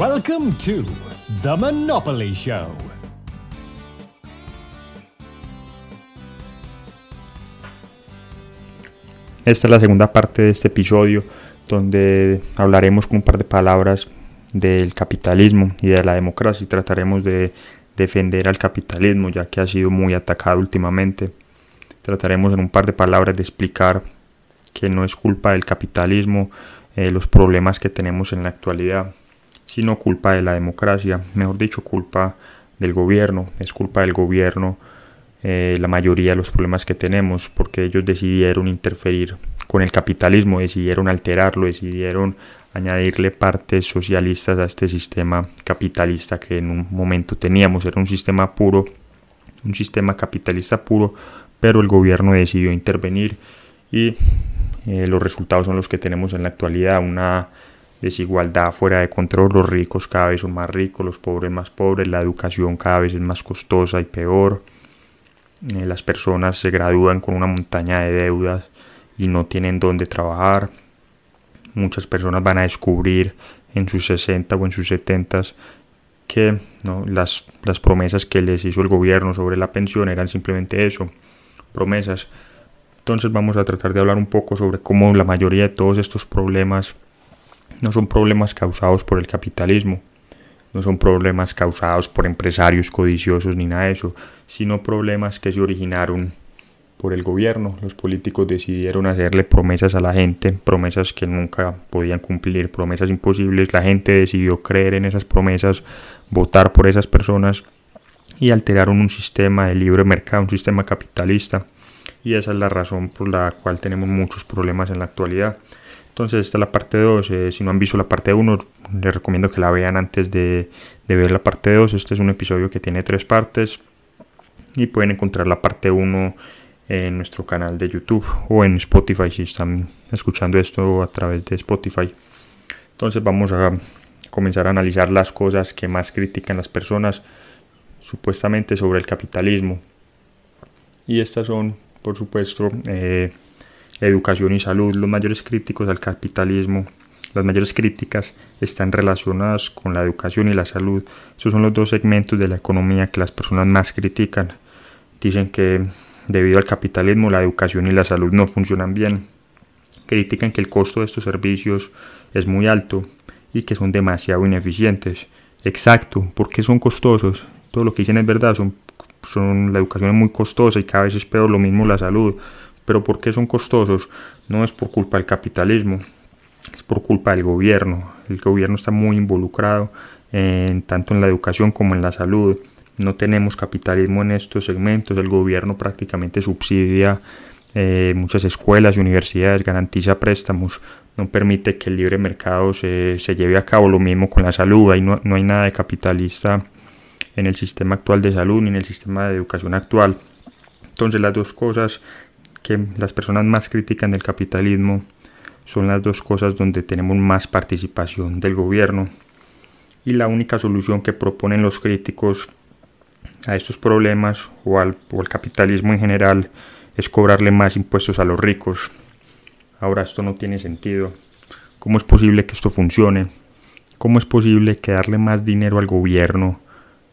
Welcome to The Monopoly Show. Esta es la segunda parte de este episodio donde hablaremos con un par de palabras del capitalismo y de la democracia y trataremos de defender al capitalismo ya que ha sido muy atacado últimamente. Trataremos en un par de palabras de explicar que no es culpa del capitalismo eh, los problemas que tenemos en la actualidad, sino culpa de la democracia, mejor dicho, culpa del gobierno, es culpa del gobierno eh, la mayoría de los problemas que tenemos, porque ellos decidieron interferir con el capitalismo, decidieron alterarlo, decidieron añadirle partes socialistas a este sistema capitalista que en un momento teníamos, era un sistema puro, un sistema capitalista puro, pero el gobierno decidió intervenir y eh, los resultados son los que tenemos en la actualidad, una desigualdad fuera de control, los ricos cada vez son más ricos, los pobres más pobres, la educación cada vez es más costosa y peor, eh, las personas se gradúan con una montaña de deudas y no tienen dónde trabajar, muchas personas van a descubrir en sus 60 o en sus 70 que las, las promesas que les hizo el gobierno sobre la pensión eran simplemente eso, promesas. Entonces vamos a tratar de hablar un poco sobre cómo la mayoría de todos estos problemas no son problemas causados por el capitalismo, no son problemas causados por empresarios codiciosos ni nada de eso, sino problemas que se originaron por el gobierno. Los políticos decidieron hacerle promesas a la gente, promesas que nunca podían cumplir, promesas imposibles. La gente decidió creer en esas promesas, votar por esas personas y alteraron un sistema de libre mercado, un sistema capitalista. Y esa es la razón por la cual tenemos muchos problemas en la actualidad. Entonces esta es la parte 2. Eh, si no han visto la parte 1, les recomiendo que la vean antes de, ver la parte 2. Este es un episodio que tiene tres partes. Y pueden encontrar la parte 1 en nuestro canal de YouTube o en Spotify si están escuchando esto a través de Spotify. Entonces vamos a comenzar a analizar las cosas que más critican las personas supuestamente sobre el capitalismo. Y estas son, por supuesto, eh, educación y salud. Los mayores críticos al capitalismo, las mayores críticas están relacionadas con la educación y la salud. Esos son los dos segmentos de la economía que las personas más critican. Dicen que Debido al capitalismo, la educación y la salud no funcionan bien. Critican que el costo de estos servicios es muy alto y que son demasiado ineficientes. Exacto, porque son costosos. Todo lo que dicen es verdad, son, son, la educación es muy costosa y cada vez es peor lo mismo la salud. Pero ¿por qué son costosos? No es por culpa del capitalismo, es por culpa del gobierno. El gobierno está muy involucrado en, tanto en la educación como en la salud no tenemos capitalismo en estos segmentos, el gobierno prácticamente subsidia eh, muchas escuelas y universidades, garantiza préstamos, no permite que el libre mercado se, lleve a cabo, lo mismo con la salud, ahí no, no hay nada de capitalista en el sistema actual de salud ni en el sistema de educación actual. Entonces las dos cosas que las personas más critican del capitalismo son las dos cosas donde tenemos más participación del gobierno. Y la única solución que proponen los críticos a estos problemas o al, capitalismo en general es cobrarle más impuestos a los ricos. Ahora esto no tiene sentido. ¿Cómo es posible que esto funcione? ¿Cómo es posible que darle más dinero al gobierno,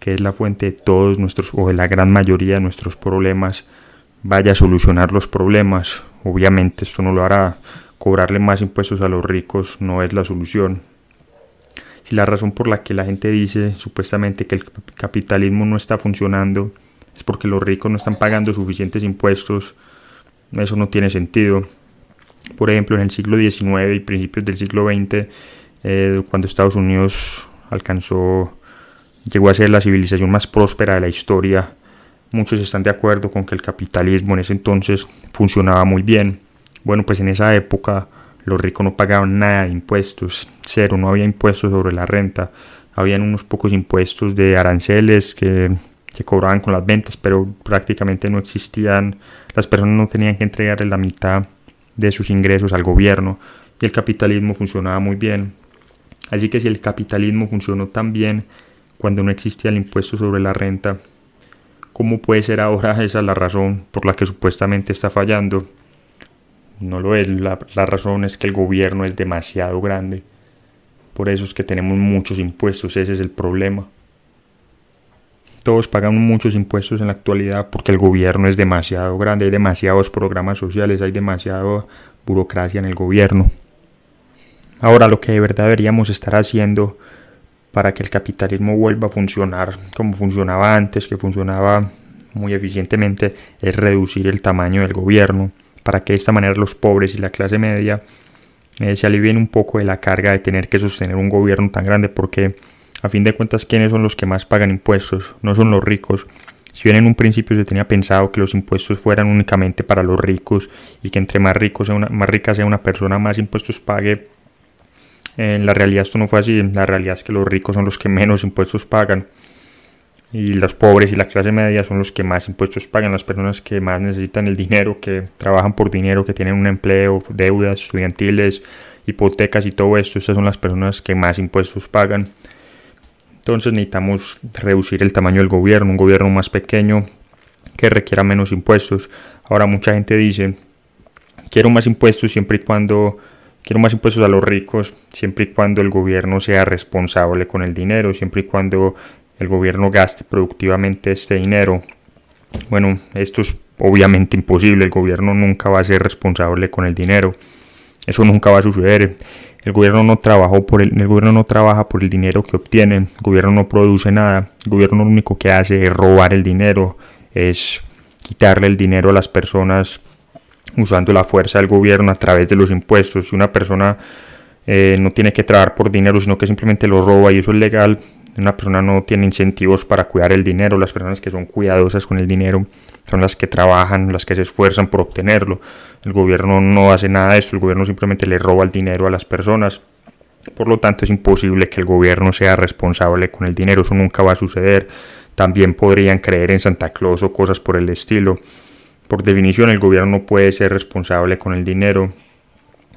que es la fuente de todos nuestros o de la gran mayoría de nuestros problemas, vaya a solucionar los problemas? Obviamente esto no lo hará. Cobrarle más impuestos a los ricos no es la solución. Si la razón por la que la gente dice supuestamente que el capitalismo no está funcionando es porque los ricos no están pagando suficientes impuestos, eso no tiene sentido. Por ejemplo, en el siglo XIX y principios del siglo XX, eh, cuando Estados Unidos alcanzó, llegó a ser la civilización más próspera de la historia, muchos están de acuerdo con que el capitalismo en ese entonces funcionaba muy bien. Bueno, pues en esa época los ricos no pagaban nada de impuestos, cero, no había impuestos sobre la renta, habían unos pocos impuestos de aranceles que se cobraban con las ventas, pero prácticamente no existían, las personas no tenían que entregarle la mitad de sus ingresos al gobierno y el capitalismo funcionaba muy bien. Así que si el capitalismo funcionó tan bien cuando no existía el impuesto sobre la renta, ¿cómo puede ser ahora esa la razón por la que supuestamente está fallando? no lo es. La, razón es que el gobierno es demasiado grande Por eso es que tenemos muchos impuestos, ese es el problema. Todos pagan muchos impuestos en la actualidad porque el gobierno es demasiado grande, hay demasiados programas sociales, hay demasiada burocracia en el gobierno. Ahora lo que de verdad deberíamos estar haciendo para que el capitalismo vuelva a funcionar como funcionaba antes, que funcionaba muy eficientemente, es reducir el tamaño del gobierno, para que de esta manera los pobres y la clase media eh, se alivien un poco de la carga de tener que sostener un gobierno tan grande, porque a fin de cuentas, ¿quiénes son los que más pagan impuestos? No son los ricos. Si bien en un principio se tenía pensado que los impuestos fueran únicamente para los ricos y que entre más, ricos más rica sea una persona, más impuestos pague, en la realidad esto no fue así, la realidad es que los ricos son los que menos impuestos pagan y los pobres y la clase media son los que más impuestos pagan, las personas que más necesitan el dinero, que trabajan por dinero, que tienen un empleo, deudas estudiantiles, hipotecas y todo esto, estas son las personas que más impuestos pagan. Entonces necesitamos reducir el tamaño del gobierno, un gobierno más pequeño que requiera menos impuestos. Ahora mucha gente dice, quiero más impuestos siempre y cuando Quiero más impuestos a los ricos siempre y cuando el gobierno sea responsable con el dinero, siempre y cuando el gobierno gaste productivamente este dinero. Bueno, esto es obviamente imposible, el gobierno nunca va a ser responsable con el dinero. Eso nunca va a suceder. El gobierno no trabajó por el, el gobierno no trabaja por el dinero que obtiene, el gobierno no produce nada, el gobierno lo único que hace es robar el dinero, es quitarle el dinero a las personas usando la fuerza del gobierno a través de los impuestos. Si una persona eh, no tiene que trabajar por dinero, sino que simplemente lo roba y eso es legal, una persona no tiene incentivos para cuidar el dinero. Las personas que son cuidadosas con el dinero son las que trabajan, las que se esfuerzan por obtenerlo. El gobierno no hace nada de esto, el gobierno simplemente le roba el dinero a las personas. Por lo tanto, es imposible que el gobierno sea responsable con el dinero, eso nunca va a suceder. También podrían creer en Santa Claus o cosas por el estilo. Por definición, el gobierno no puede ser responsable con el dinero,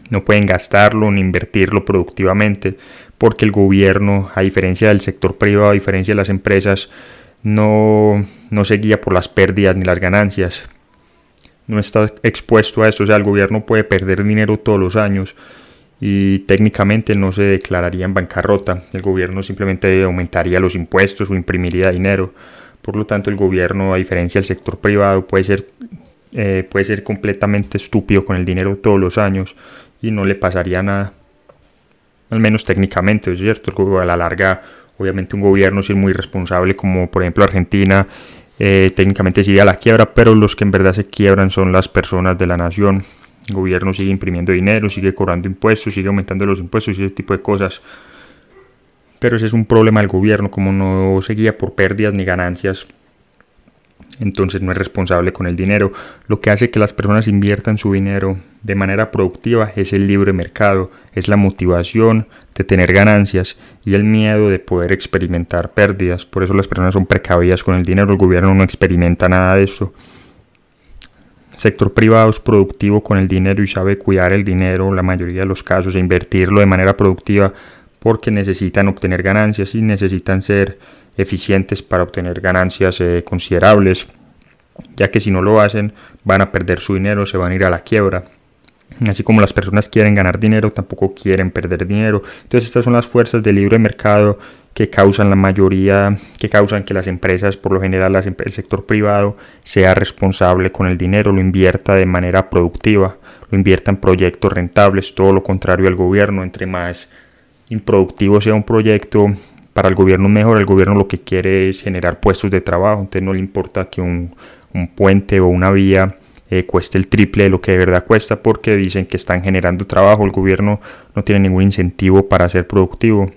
no pueden gastarlo ni invertirlo productivamente, porque el gobierno, a diferencia del sector privado, a diferencia de las empresas, no, no se guía por las pérdidas ni las ganancias. No está expuesto a esto, o sea, el gobierno puede perder dinero todos los años y técnicamente no se declararía en bancarrota. El gobierno simplemente aumentaría los impuestos o imprimiría dinero. Por lo tanto, el gobierno, a diferencia del sector privado, puede ser, eh, puede ser completamente estúpido con el dinero todos los años y no le pasaría nada. Al menos técnicamente, es cierto. A la larga, obviamente, un gobierno si es muy responsable, como por ejemplo Argentina, eh, técnicamente sigue a la quiebra, pero los que en verdad se quiebran son las personas de la nación. El gobierno sigue imprimiendo dinero, sigue cobrando impuestos, sigue aumentando los impuestos y ese tipo de cosas pero ese es un problema del gobierno, como no se guía por pérdidas ni ganancias, entonces no es responsable con el dinero. Lo que hace que las personas inviertan su dinero de manera productiva es el libre mercado, es la motivación de tener ganancias y el miedo de poder experimentar pérdidas. Por eso las personas son precavidas con el dinero, el gobierno no experimenta nada de eso. Sector privado es productivo con el dinero y sabe cuidar el dinero, la mayoría de los casos, e invertirlo de manera productiva porque necesitan obtener ganancias y necesitan ser eficientes para obtener ganancias eh, considerables, ya que si no lo hacen van a perder su dinero, se van a ir a la quiebra. Así como las personas quieren ganar dinero, tampoco quieren perder dinero. Entonces estas son las fuerzas del libre mercado que causan la mayoría, que causan que las empresas, por lo general el sector privado, sea responsable con el dinero, lo invierta de manera productiva, lo invierta en proyectos rentables, todo lo contrario al gobierno, entre más improductivo sea un proyecto, para el gobierno mejor, el gobierno lo que quiere es generar puestos de trabajo, entonces no le importa que un, puente o una vía eh, cueste el triple de lo que de verdad cuesta porque dicen que están generando trabajo, el gobierno no tiene ningún incentivo para ser productivo.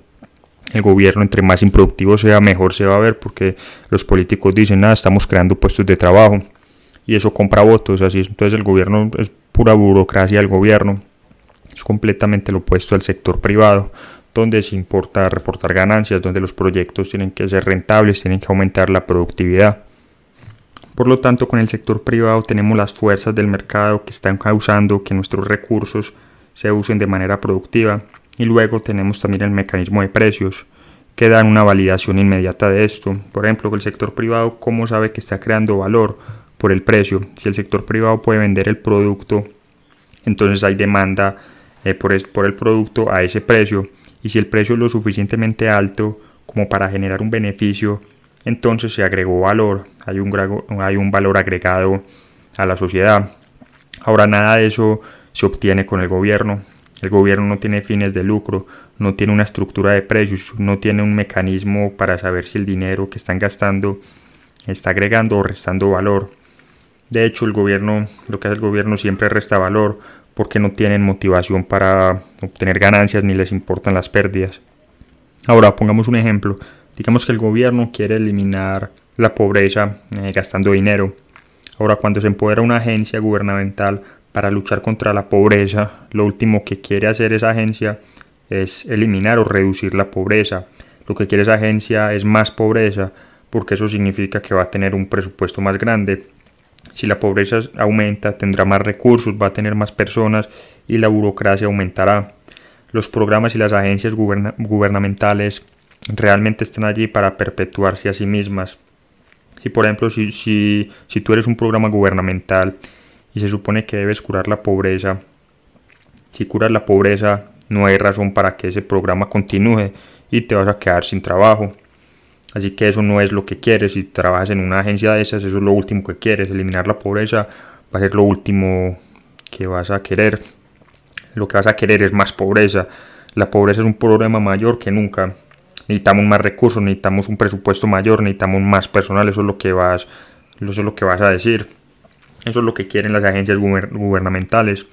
El gobierno entre más improductivo sea, mejor se va a ver porque los políticos dicen, nada, estamos creando puestos de trabajo y eso compra votos, así es. Entonces el gobierno es pura burocracia del gobierno, es completamente lo opuesto al sector privado donde se importa reportar ganancias, donde los proyectos tienen que ser rentables, tienen que aumentar la productividad. Por lo tanto, con el sector privado tenemos las fuerzas del mercado que están causando que nuestros recursos se usen de manera productiva y luego tenemos también el mecanismo de precios que dan una validación inmediata de esto. Por ejemplo, el sector privado, ¿cómo sabe que está creando valor? Por el precio. Si el sector privado puede vender el producto, entonces hay demanda eh, por el producto a ese precio y si el precio es lo suficientemente alto como para generar un beneficio, entonces se agregó valor, hay un, hay un valor agregado a la sociedad. Ahora nada de eso se obtiene con el gobierno. El gobierno no tiene fines de lucro, no tiene una estructura de precios, no tiene un mecanismo para saber si el dinero que están gastando está agregando o restando valor. De hecho, el gobierno, lo que hace el gobierno siempre resta valor porque no tienen motivación para obtener ganancias ni les importan las pérdidas. Ahora, pongamos un ejemplo. Digamos que el gobierno quiere eliminar la pobreza eh, gastando dinero. Ahora, cuando se empodera una agencia gubernamental para luchar contra la pobreza, lo último que quiere hacer esa agencia es eliminar o reducir la pobreza. Lo que quiere esa agencia es más pobreza, porque eso significa que va a tener un presupuesto más grande. Si la pobreza aumenta, tendrá más recursos, va a tener más personas y la burocracia aumentará. Los programas y las agencias gubernamentales realmente están allí para perpetuarse a sí mismas. Si por ejemplo, si, si, si tú eres un programa gubernamental y se supone que debes curar la pobreza, si curas la pobreza no hay razón para que ese programa continúe y te vas a quedar sin trabajo. Así que eso no es lo que quieres. Si trabajas en una agencia de esas, eso es lo último que quieres. Eliminar la pobreza va a ser lo último que vas a querer. Lo que vas a querer es más pobreza. La pobreza es un problema mayor que nunca. Necesitamos más recursos, necesitamos un presupuesto mayor, necesitamos más personal. Eso es lo que vas, eso es lo que vas a decir. Eso es lo que quieren las agencias gubernamentales.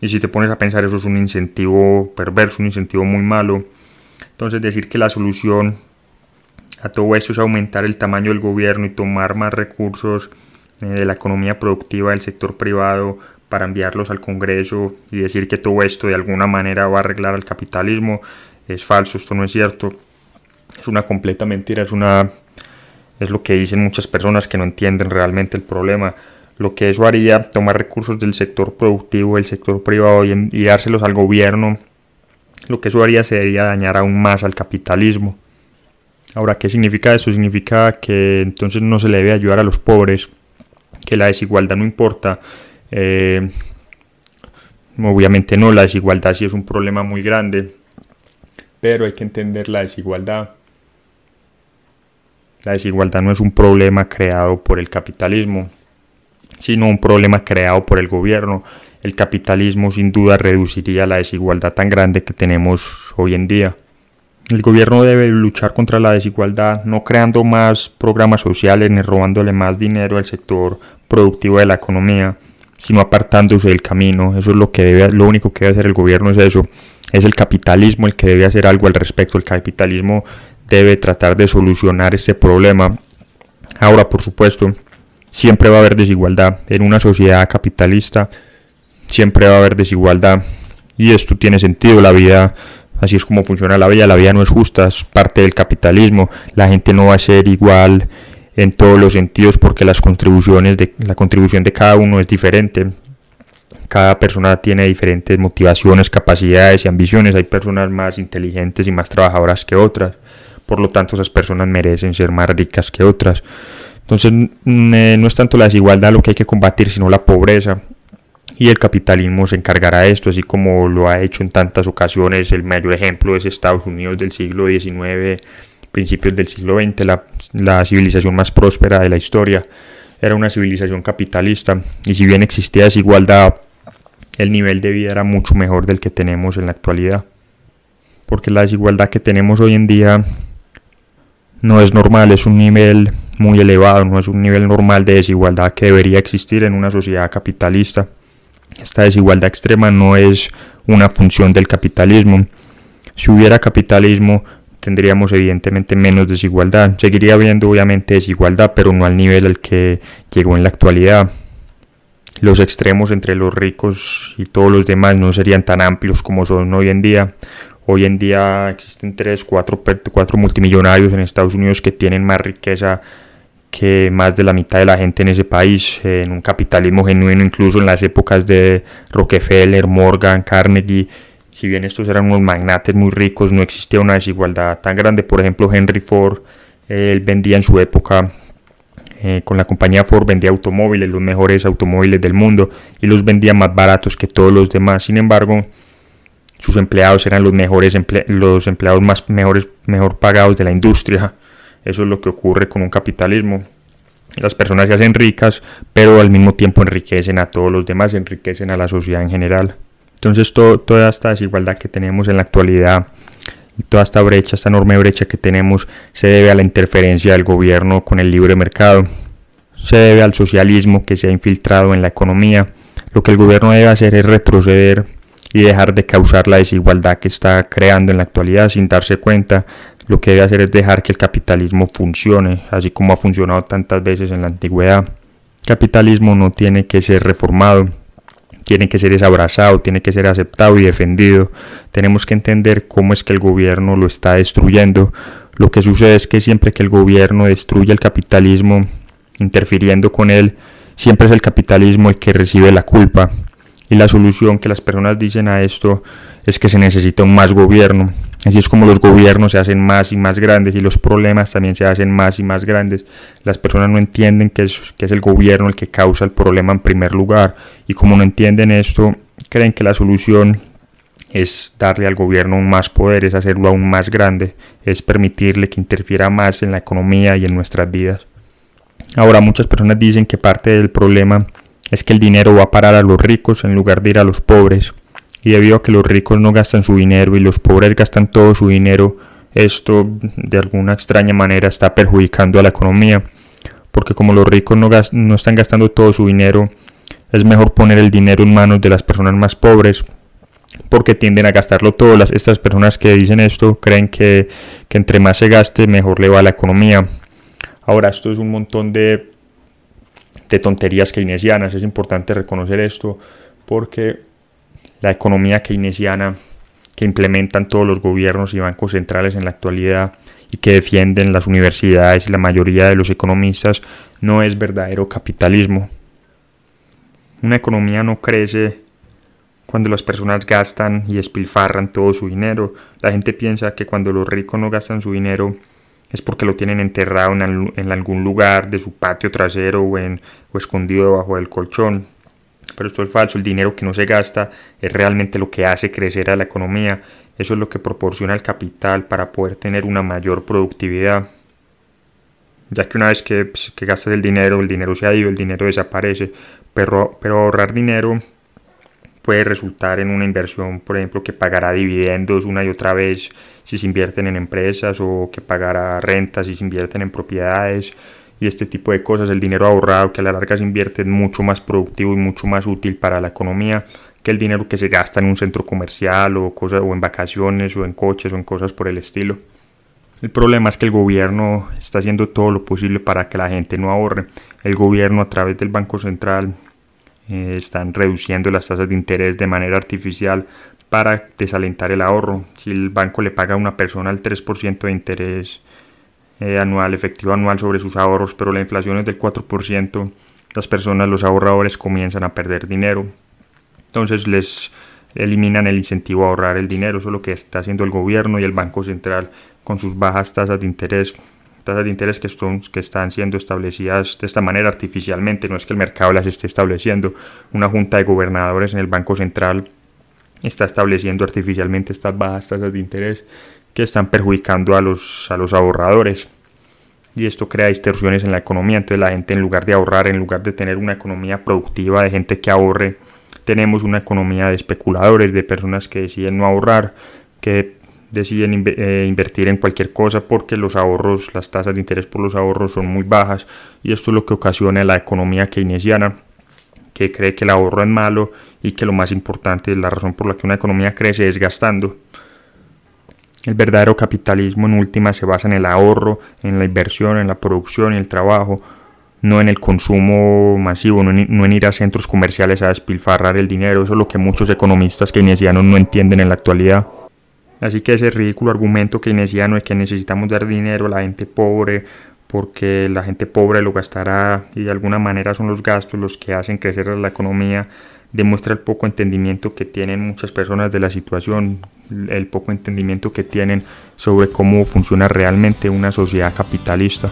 Y si te pones a pensar, eso es un incentivo perverso, un incentivo muy malo. Entonces decir que la solución a todo esto es aumentar el tamaño del gobierno y tomar más recursos eh, de la economía productiva del sector privado para enviarlos al Congreso y decir que todo esto de alguna manera va a arreglar al capitalismo es falso, esto no es cierto. Es una completa mentira, es una es lo que dicen muchas personas que no entienden realmente el problema lo que eso haría, tomar recursos del sector productivo, del sector privado y, dárselos al gobierno, lo que eso haría sería dañar aún más al capitalismo. Ahora, ¿qué significa eso? Significa que entonces no se le debe ayudar a los pobres, que la desigualdad no importa. Eh, obviamente no, la desigualdad sí es un problema muy grande, pero hay que entender la desigualdad. La desigualdad no es un problema creado por el capitalismo, sino un problema creado por el gobierno. El capitalismo sin duda reduciría la desigualdad tan grande que tenemos hoy en día. El gobierno debe luchar contra la desigualdad no creando más programas sociales ni robándole más dinero al sector productivo de la economía, sino apartándose del camino. Eso es lo que debe, lo único que debe hacer el gobierno es eso. Es el capitalismo el que debe hacer algo al respecto. El capitalismo debe tratar de solucionar este problema. Ahora, por supuesto, siempre va a haber desigualdad. En una sociedad capitalista siempre va a haber desigualdad. Y esto tiene sentido, la vida, así es como funciona la vida, la vida no es justa, es parte del capitalismo. La gente no va a ser igual en todos los sentidos porque las contribuciones de la contribución de cada uno es diferente. Cada persona tiene diferentes motivaciones, capacidades y ambiciones. Hay personas más inteligentes y más trabajadoras que otras. Por lo tanto, esas personas merecen ser más ricas que otras. Entonces no es tanto la desigualdad lo que hay que combatir, sino la pobreza. Y el capitalismo se encargará de esto, así como lo ha hecho en tantas ocasiones. El mayor ejemplo es Estados Unidos del siglo XIX, principios del siglo XX, la, la civilización más próspera de la historia. Era una civilización capitalista. Y si bien existía desigualdad, el nivel de vida era mucho mejor del que tenemos en la actualidad. Porque la desigualdad que tenemos hoy en día no es normal, es un nivel muy elevado, no es un nivel normal de desigualdad que debería existir en una sociedad capitalista. Esta desigualdad extrema no es una función del capitalismo. Si hubiera capitalismo, tendríamos evidentemente menos desigualdad. Seguiría habiendo obviamente desigualdad, pero no al nivel al que llegó en la actualidad. Los extremos entre los ricos y todos los demás no serían tan amplios como son hoy en día. Hoy en día existen 3, 4, 4 multimillonarios en Estados Unidos que tienen más riqueza que más de la mitad de la gente en ese país, en un capitalismo genuino, incluso en las épocas de Rockefeller, Morgan, Carnegie. Si bien estos eran unos magnates muy ricos, no existía una desigualdad tan grande. Por ejemplo, Henry Ford, él vendía en su época eh, con la compañía Ford vendía automóviles, los mejores automóviles del mundo, y los vendía más baratos que todos los demás. Sin embargo, sus empleados eran los mejores los empleados más mejores mejor pagados de la industria. Eso es lo que ocurre con un capitalismo. Las personas se hacen ricas, pero al mismo tiempo enriquecen a todos los demás, enriquecen a la sociedad en general. Entonces toda esta desigualdad que tenemos en la actualidad, toda esta brecha, esta enorme brecha que tenemos, se debe a la interferencia del gobierno con el libre mercado. Se debe al socialismo que se ha infiltrado en la economía. Lo que el gobierno debe hacer es retroceder y dejar de causar la desigualdad que está creando en la actualidad sin darse cuenta. Lo que debe hacer es dejar que el capitalismo funcione, así como ha funcionado tantas veces en la antigüedad. Capitalismo no tiene que ser reformado, tiene que ser abrazado, tiene que ser aceptado y defendido. Tenemos que entender cómo es que el gobierno lo está destruyendo. Lo que sucede es que siempre que el gobierno destruye el capitalismo, interfiriendo con él, siempre es el capitalismo el que recibe la culpa. Y la solución que las personas dicen a esto es que se necesita un más gobierno. Así es como los gobiernos se hacen más y más grandes y los problemas también se hacen más y más grandes. Las personas no entienden que es, que es el gobierno el que causa el problema en primer lugar. Y como no entienden esto, creen que la solución es darle al gobierno un más poder, es hacerlo aún más grande, es permitirle que interfiera más en la economía y en nuestras vidas. Ahora muchas personas dicen que parte del problema es que el dinero va a parar a los ricos en lugar de ir a los pobres. Y debido a que los ricos no gastan su dinero y los pobres gastan todo su dinero, esto de alguna extraña manera está perjudicando a la economía. Porque como los ricos no, están gastando todo su dinero, es mejor poner el dinero en manos de las personas más pobres porque tienden a gastarlo todo. Las, estas personas que dicen esto creen que, que entre más se gaste, mejor le va a la economía. Ahora, esto es un montón de de tonterías keynesianas. Es importante reconocer esto porque la economía keynesiana que implementan todos los gobiernos y bancos centrales en la actualidad y que defienden las universidades y la mayoría de los economistas no es verdadero capitalismo. Una economía no crece cuando las personas gastan y despilfarran todo su dinero. La gente piensa que cuando los ricos no gastan su dinero es porque lo tienen enterrado en, algún lugar de su patio trasero o, o escondido debajo del colchón. Pero esto es falso, el dinero que no se gasta es realmente lo que hace crecer a la economía, eso es lo que proporciona el capital para poder tener una mayor productividad. Ya que una vez que, pues, que gastas el dinero, el dinero se ha ido, el dinero desaparece, pero, pero ahorrar dinero puede resultar en una inversión, por ejemplo, que pagará dividendos una y otra vez si se invierten en empresas o que pagará rentas si se invierten en propiedades y este tipo de cosas. El dinero ahorrado que a la larga se invierte es mucho más productivo y mucho más útil para la economía que el dinero que se gasta en un centro comercial o, cosas, o en vacaciones o en coches o en cosas por el estilo. El problema es que el gobierno está haciendo todo lo posible para que la gente no ahorre. El gobierno a través del Banco Central eh, están reduciendo las tasas de interés de manera artificial para desalentar el ahorro. Si el banco le paga a una persona el 3% de interés eh, anual, efectivo anual sobre sus ahorros, pero la inflación es del 4%, las personas, los ahorradores comienzan a perder dinero. Entonces les eliminan el incentivo a ahorrar el dinero. Eso es lo que está haciendo el gobierno y el Banco Central con sus bajas tasas de interés tasas de interés que, son, que están siendo establecidas de esta manera artificialmente, no es que el mercado las esté estableciendo. Una junta de gobernadores en el Banco Central está estableciendo artificialmente estas bajas tasas de interés que están perjudicando a los, a los ahorradores. Y esto crea distorsiones en la economía. Entonces la gente en lugar de ahorrar, en lugar de tener una economía productiva de gente que ahorre, tenemos una economía de especuladores, de personas que deciden no ahorrar, que deciden eh, invertir en cualquier cosa porque los ahorros, las tasas de interés por los ahorros son muy bajas y esto es lo que ocasiona la economía keynesiana que cree que el ahorro es malo y que lo más importante, la razón por la que una economía crece es gastando. El verdadero capitalismo en última se basa en el ahorro, en la inversión, en la producción y el trabajo, no en el consumo masivo, no en, ir a centros comerciales a despilfarrar el dinero. Eso es lo que muchos economistas keynesianos no entienden en la actualidad. Así que ese ridículo argumento keynesiano de que necesitamos dar dinero a la gente pobre porque la gente pobre lo gastará y de alguna manera son los gastos los que hacen crecer la economía, demuestra el poco entendimiento que tienen muchas personas de la situación, el poco entendimiento que tienen sobre cómo funciona realmente una sociedad capitalista.